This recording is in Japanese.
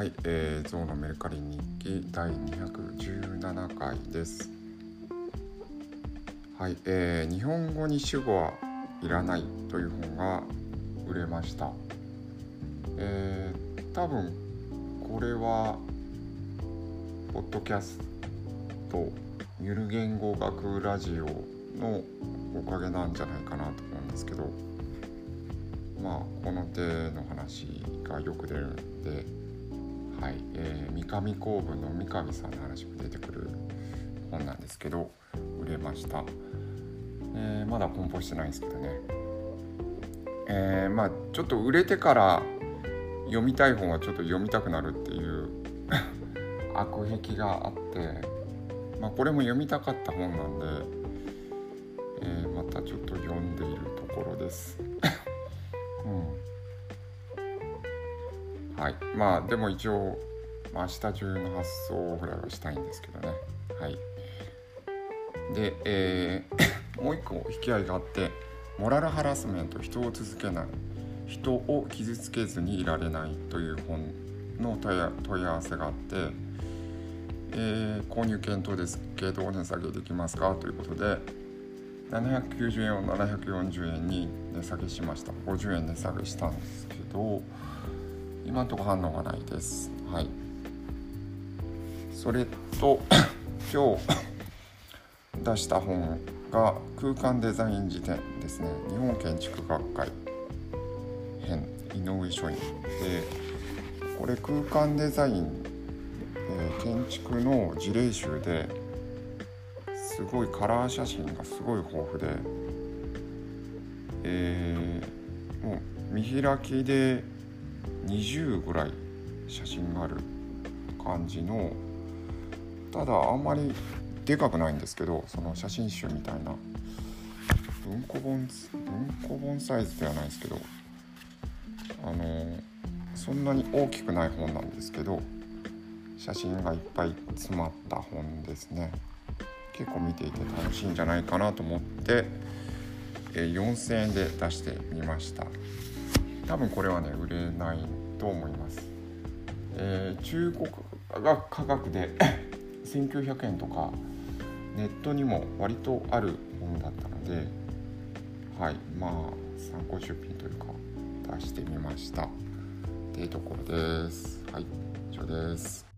はい、えー、ゾウのメルカリ日記第217回です。はい、えー、日本語に主語はいらないという本が売れました。えー、多分これはポッドキャストゆる言語学ラジオのおかげなんじゃないかなと思うんですけど、まあこの手の話がよく出るんで。はいえー、三上公文の三上さんの話も出てくる本なんですけど売れました、えー、まだ梱包してないんですけどね。えー、まあちょっと売れてから読みたい本はちょっと読みたくなるっていう 悪癖があってまあこれも読みたかった本なんで、え、またちょっと読んでいるところです。はい、まあでも一応、まあ、明日中の発送ぐらいはしたいんですけどね。はい、で、えー、もう一個引き合いがあってモラルハラスメント人を続けない。人を傷つけずにいられないという本の問い合わせがあって、えー、購入検討ですけどお値下げできますか？ということで790円を740円に値下げしました。50円値下げしたんですけど今のとこ反応がないです。はい。それと 今日出した本が空間デザイン辞典ですね。日本建築学会編井上書院でこれ空間デザイン、えー、建築の事例集ですごいカラー写真がすごい豊富で、えー、もう見開きで20ぐらい写真がある感じのただあんまりでかくないんですけどその写真集みたいな。文庫本文庫本サイズではないですけどあのそんなに大きくない本なんですけど写真がいっぱい詰まった本ですね。結構見ていて楽しいんじゃないかなと思って4000円で出してみました。多分これはね売れないと思います、えー、中国が価格で 1900円とかネットにも割とあるものだったのではいまあ参考出品というか出してみました。っていうところです。はい以上です。